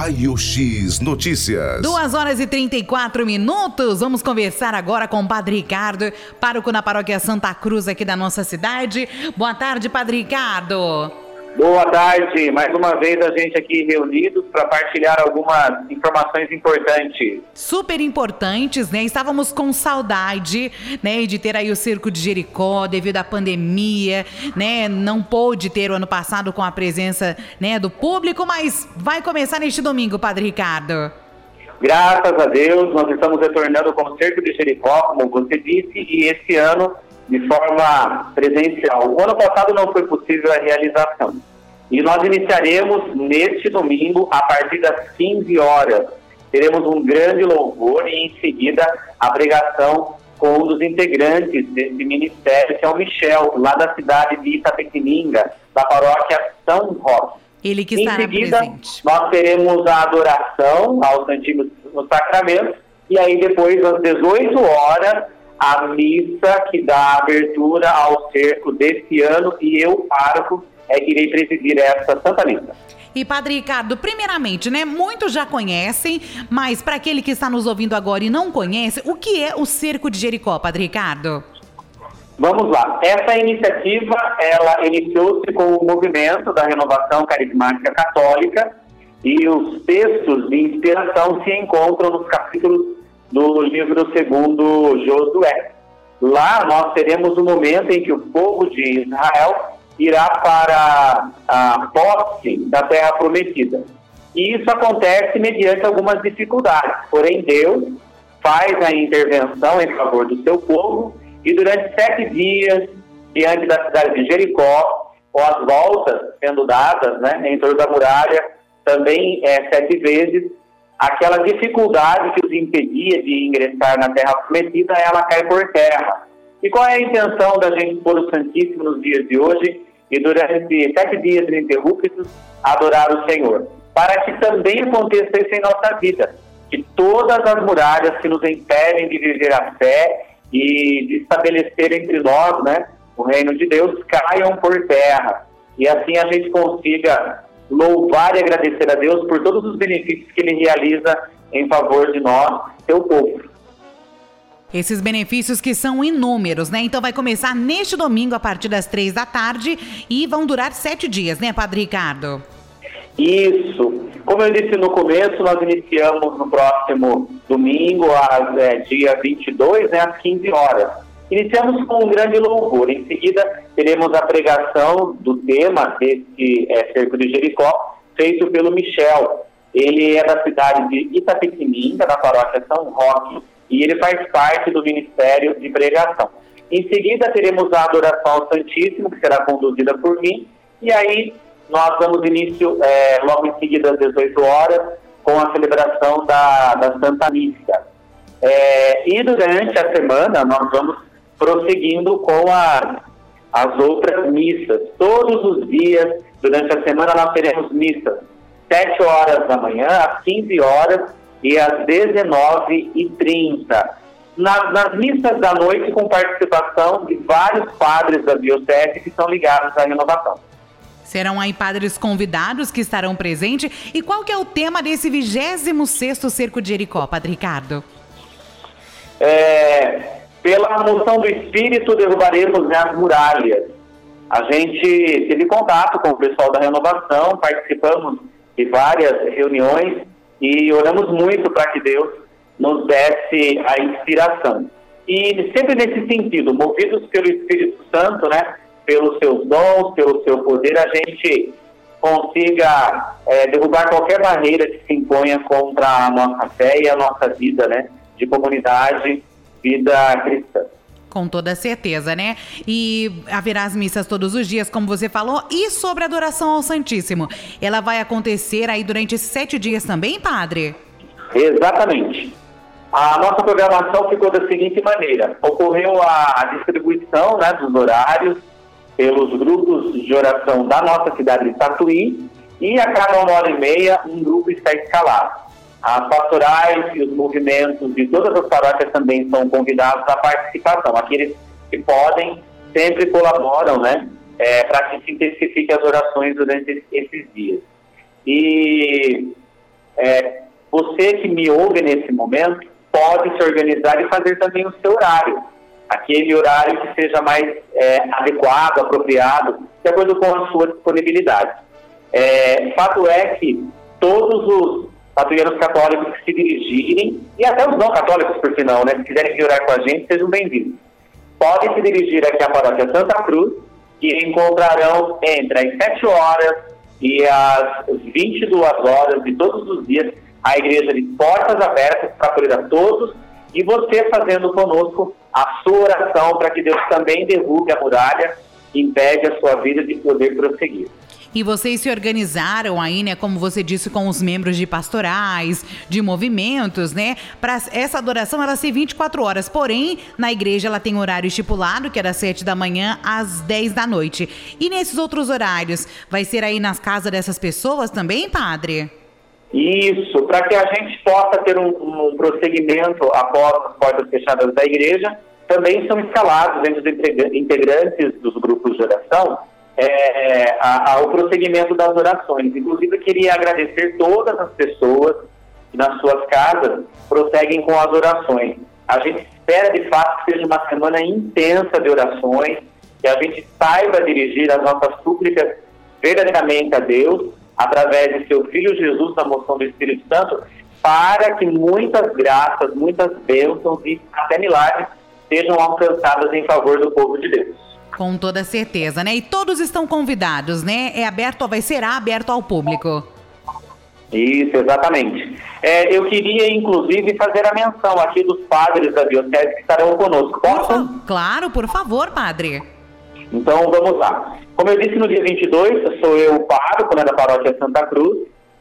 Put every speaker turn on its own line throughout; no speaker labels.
Raio X Notícias.
Duas horas e 34 minutos. Vamos conversar agora com o Padre Ricardo, pároco na paróquia Santa Cruz aqui da nossa cidade. Boa tarde, Padre Ricardo.
Boa tarde, mais uma vez a gente aqui reunidos para partilhar algumas informações importantes.
Super importantes, né? Estávamos com saudade, né, de ter aí o Circo de Jericó devido à pandemia, né? Não pôde ter o ano passado com a presença, né, do público, mas vai começar neste domingo, Padre Ricardo.
Graças a Deus, nós estamos retornando com o Circo de Jericó, como você disse, e esse ano de forma presencial. O ano passado não foi possível a realização. E nós iniciaremos neste domingo, a partir das 15 horas. Teremos um grande louvor e, em seguida, a pregação com um dos integrantes desse ministério, que é o Michel, lá da cidade de Itapetininga, da paróquia São Roque.
Ele que
em seguida,
presente.
nós teremos a adoração ao Santíssimo Sacramento, e aí depois, às 18 horas, a missa que dá abertura ao cerco desse ano e eu, pároco, é que irei presidir essa Santa Missa.
E Padre Ricardo, primeiramente, né? Muitos já conhecem, mas para aquele que está nos ouvindo agora e não conhece, o que é o Cerco de Jericó, Padre Ricardo?
Vamos lá. Essa iniciativa, ela iniciou-se com o movimento da renovação carismática católica e os textos de inspiração se encontram nos capítulos do livro segundo Josué. Lá nós teremos o um momento em que o povo de Israel irá para a posse da terra prometida. E isso acontece mediante algumas dificuldades. Porém, Deus faz a intervenção em favor do seu povo e durante sete dias, diante da cidade de Jericó, com as voltas sendo dadas né, em torno da muralha, também é, sete vezes, aquela dificuldade que os impedia de ingressar na terra prometida, ela cai por terra. E qual é a intenção da gente pôr o Santíssimo nos dias de hoje e durante sete dias ininterruptos adorar o Senhor? Para que também aconteça isso em nossa vida, que todas as muralhas que nos impedem de viver a fé e de estabelecer entre nós né, o reino de Deus caiam por terra. E assim a gente consiga louvar e agradecer a Deus por todos os benefícios que Ele realiza em favor de nós, seu povo.
Esses benefícios que são inúmeros, né? Então vai começar neste domingo a partir das três da tarde e vão durar sete dias, né, Padre Ricardo?
Isso. Como eu disse no começo, nós iniciamos no próximo domingo, às, é, dia 22, né, às 15 horas. Iniciamos com um grande louvor. Em seguida, teremos a pregação do tema desse é, Cerco de Jericó, feito pelo Michel. Ele é da cidade de Itapetininga, da paróquia São Roque, e ele faz parte do Ministério de Pregação. Em seguida, teremos a adoração ao Santíssimo, que será conduzida por mim, e aí nós damos início, é, logo em seguida, às 18 horas, com a celebração da, da Santa Missa. É, e durante a semana, nós vamos prosseguindo com a, as outras missas. Todos os dias, durante a semana, nós teremos missas. 7 horas da manhã, às 15 horas e às 19h30. Nas, nas missas da noite, com participação de vários padres da Diocese que são ligados à renovação.
Serão aí padres convidados que estarão presentes. E qual que é o tema desse 26º Cerco de Jericó, Padre Ricardo?
É, pela moção do Espírito, derrubaremos né, as muralhas. A gente teve contato com o pessoal da renovação, participamos de várias reuniões e oramos muito para que Deus nos desse a inspiração. E sempre nesse sentido, movidos pelo Espírito Santo, né, pelos seus dons, pelo seu poder, a gente consiga é, derrubar qualquer barreira que se imponha contra a nossa fé e a nossa vida, né, de comunidade, vida cristã.
Com toda certeza, né? E haverá as missas todos os dias, como você falou. E sobre a adoração ao Santíssimo? Ela vai acontecer aí durante sete dias também, padre?
Exatamente. A nossa programação ficou da seguinte maneira: ocorreu a distribuição né, dos horários pelos grupos de oração da nossa cidade de Tatuí e a cada uma hora e meia um grupo está escalado. As pastorais e os movimentos de todas as paróquias também são convidados à participação. Aqueles que podem sempre colaboram, né, é, para que se intensifique as orações durante esses dias. E é, você que me ouve nesse momento pode se organizar e fazer também o seu horário. Aquele horário que seja mais é, adequado, apropriado, de acordo com a sua disponibilidade. É, fato é que todos os patrulheiros católicos que se dirigirem, e até os não católicos, por sinal, né, se quiserem vir orar com a gente, sejam bem-vindos. Podem se dirigir aqui à paróquia Santa Cruz e encontrarão entre as 7 horas e as 22 horas de todos os dias a igreja de portas abertas para acolher a todos e você fazendo conosco a sua oração para que Deus também derrube a muralha e impede a sua vida de poder prosseguir.
E vocês se organizaram aí, né, como você disse, com os membros de pastorais, de movimentos, né, para essa adoração ela ser 24 horas. Porém, na igreja ela tem horário estipulado, que é das 7 da manhã às 10 da noite. E nesses outros horários, vai ser aí nas casas dessas pessoas também, padre?
Isso, para que a gente possa ter um, um, prosseguimento após as portas fechadas da igreja, também são escalados entre os integrantes dos grupos de oração é, a, ao prosseguimento das orações. Inclusive, eu queria agradecer todas as pessoas que nas suas casas prosseguem com as orações. A gente espera, de fato, que seja uma semana intensa de orações, que a gente saiba dirigir as nossas súplicas verdadeiramente a Deus através de seu Filho Jesus, na moção do Espírito Santo, para que muitas graças, muitas bênçãos e até milagres sejam alcançadas em favor do povo de Deus.
Com toda certeza, né? E todos estão convidados, né? É aberto, vai ser aberto ao público.
Isso, exatamente. É, eu queria, inclusive, fazer a menção aqui dos padres da Diocese que estarão conosco. Posso?
Claro, por favor, padre.
Então, vamos lá. Como eu disse, no dia 22, sou eu o pároco né, da paróquia Santa Cruz.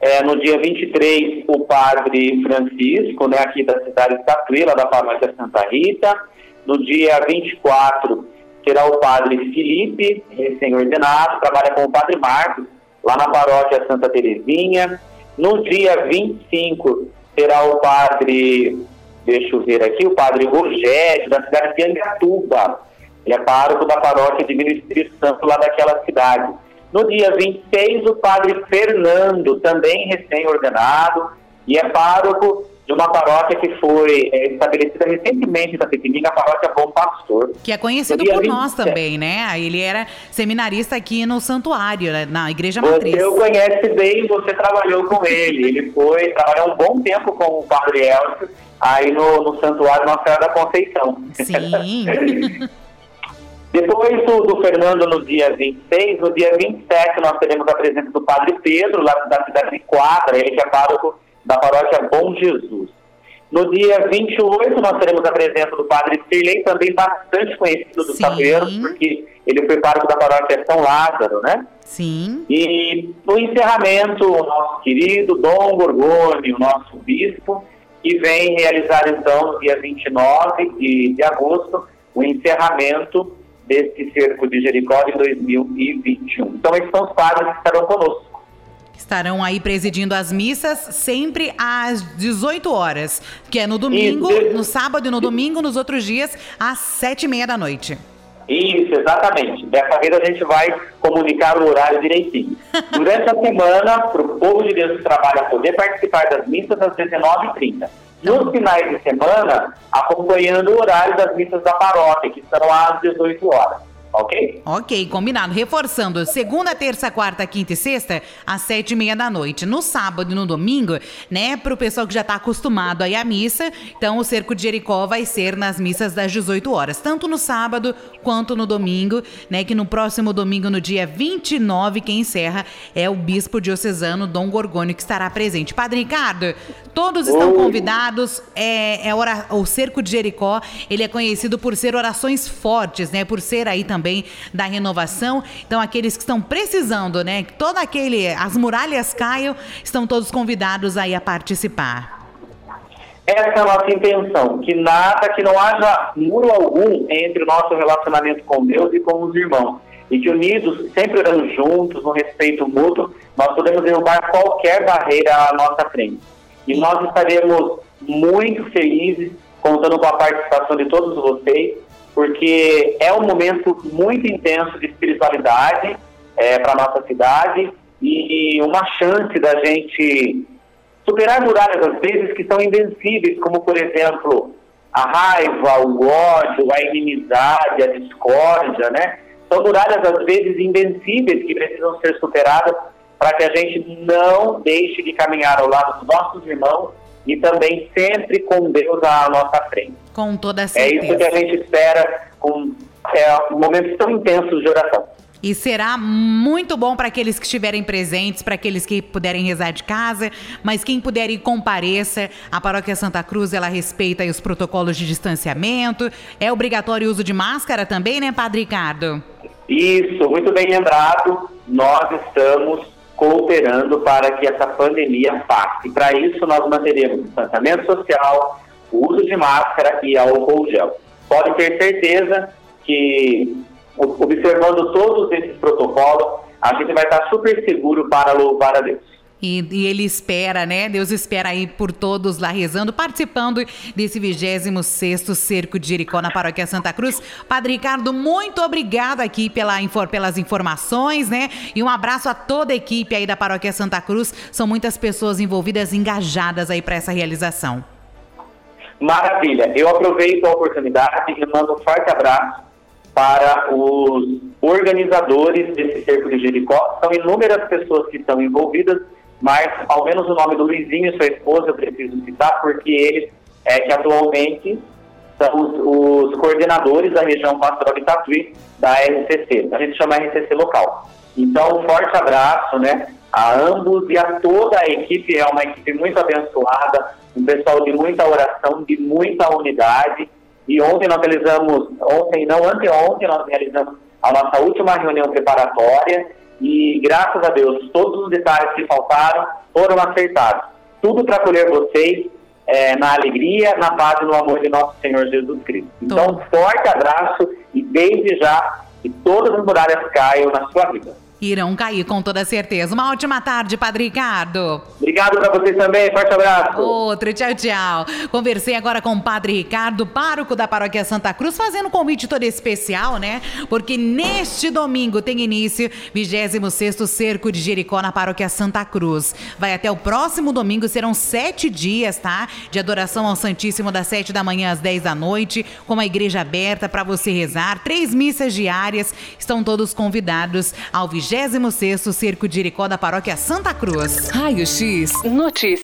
É, no dia 23, o padre Francisco, né, aqui da cidade de Tatuí, da paróquia Santa Rita. No dia 24, será o padre Felipe, recém-ordenado, trabalha com o padre Marcos, lá na paróquia Santa Terezinha. No dia 25, será o padre, deixa eu ver aqui, o padre Rogério, da cidade de Angatuba ele é pároco da paróquia de Minas Espírito Santo, lá daquela cidade. No dia 26, o padre Fernando, também recém-ordenado, e é pároco de uma paróquia que foi é, estabelecida recentemente na Pequenina, a paróquia Bom Pastor.
Que é conhecido por 27. nós também, né? Ele era seminarista aqui no santuário, né? na Igreja Matriz.
Você o conhece bem, você trabalhou com ele. Ele foi, trabalhou um bom tempo com o padre Elcio, aí no, no santuário Nossa Senhora da Conceição.
Sim.
Depois do, do, Fernando, no dia 26, no dia 27, nós teremos a presença do Padre Pedro, lá da cidade de Quadra, ele que é pároco da paróquia Bom Jesus. No dia 28, nós teremos a presença do Padre Sirley, também bastante conhecido dos tabueiros, porque ele foi pároco da paróquia São Lázaro, né?
Sim.
E no encerramento, o nosso querido Dom Gorgônio, nosso bispo, que vem realizar então, no dia 29 de, de agosto, o encerramento desse cerco de Jericó de 2021. Então, esses são os padres que estarão conosco.
Estarão aí presidindo as missas sempre às 18 horas, que é no domingo, Isso. no sábado e no domingo, nos outros dias, às sete e meia da noite.
Isso, exatamente. Dessa vez a gente vai comunicar o horário direitinho. Durante a semana, para o povo de Deus que trabalha poder participar das missas às 19h30 nos finais de semana, acompanhando o horário das missas da paróquia, que serão às 18 horas. Ok?
Ok, combinado. Reforçando, segunda, terça, quarta, quinta e sexta, às sete e meia da noite. No sábado e no domingo, né, para o pessoal que já está acostumado aí à missa, então o Cerco de Jericó vai ser nas missas das 18 horas, tanto no sábado quanto no domingo, né, que no próximo domingo, no dia 29, quem encerra é o Bispo Diocesano Dom Gorgônio, que estará presente. Padre Ricardo, todos estão Oi. convidados, é, é o Cerco de Jericó, ele é conhecido por ser orações fortes, né, por ser aí também também da renovação. Então, aqueles que estão precisando, né, que toda aquele, as muralhas caiam, estão todos convidados aí a participar.
Essa é a nossa intenção, que nada, que não haja muro algum entre o nosso relacionamento com Deus e com os irmãos. E que unidos, sempre orando juntos, no respeito mútuo, nós podemos derrubar qualquer barreira à nossa frente. E nós estaremos muito felizes contando com a participação de todos vocês porque é um momento muito intenso de espiritualidade é, para a nossa cidade e uma chance da gente Superar muralhas, às vezes, que são invencíveis, como, por exemplo, a raiva, o ódio, a inimizade, a discórdia, né? São muralhas, às vezes, invencíveis que precisam ser superadas para que a gente não deixe de caminhar ao lado dos nossos irmãos e também sempre com Deus à nossa frente.
Com toda certeza.
É isso que a gente espera com é, momentos tão intensos de oração.
E será muito bom para aqueles que estiverem presentes, para aqueles que puderem rezar de casa, mas quem puder ir compareça. A Paróquia Santa Cruz, ela respeita os protocolos de distanciamento. É obrigatório o uso de máscara também, né, Padre Ricardo?
Isso, muito bem lembrado. Nós estamos cooperando para que essa pandemia passe. Para isso, nós manteremos o distanciamento social, o uso de máscara e álcool gel. Pode ter certeza que observando todos esses protocolos, a gente vai estar super seguro para louvar a Deus.
E, e, ele espera, né? Deus espera aí por todos lá rezando, participando desse 26 Cerco de Jericó na Paróquia Santa Cruz. Padre Ricardo, muito obrigado aqui pela, pelas informações, né? E um abraço a toda a equipe aí da Paróquia Santa Cruz. São muitas pessoas envolvidas, engajadas aí para essa realização.
Maravilha. Eu aproveito a oportunidade e mando um forte abraço para os organizadores desse Cerco de Jericó. São inúmeras pessoas que estão envolvidas, mas ao menos o nome do Luizinho e sua esposa eu preciso citar, porque eles é que atualmente são os, os coordenadores da região pastoral de Tatuí, da RCC. A gente chama RCC local. Então, um forte abraço né, a ambos e a toda a equipe. É uma equipe muito abençoada, um pessoal de muita oração, de muita unidade e ontem nós realizamos, ontem não, anteontem nós realizamos a nossa última reunião preparatória e graças a Deus todos os detalhes que faltaram foram acertados. Tudo para acolher vocês é, na alegria, na paz e no amor de nosso Senhor Jesus Cristo. Então, um forte abraço e desde já que todas as muralhas caiam na sua vida
irão cair com toda certeza. Uma ótima tarde, Padre Ricardo.
Obrigado para vocês também. Forte abraço.
Outro, tchau, tchau. Conversei agora com o Padre Ricardo, pároco da Paróquia Santa Cruz, fazendo um convite todo especial, né? Porque neste domingo tem início 26 Cerco de Jericó na Paróquia Santa Cruz. Vai até o próximo domingo, serão sete dias, tá? De adoração ao Santíssimo das sete da manhã às dez da noite, com a igreja aberta para você rezar. Três missas diárias. Estão todos convidados ao 26 26º Cerco de Jericó da Paróquia Santa Cruz.
Raio X Notícias.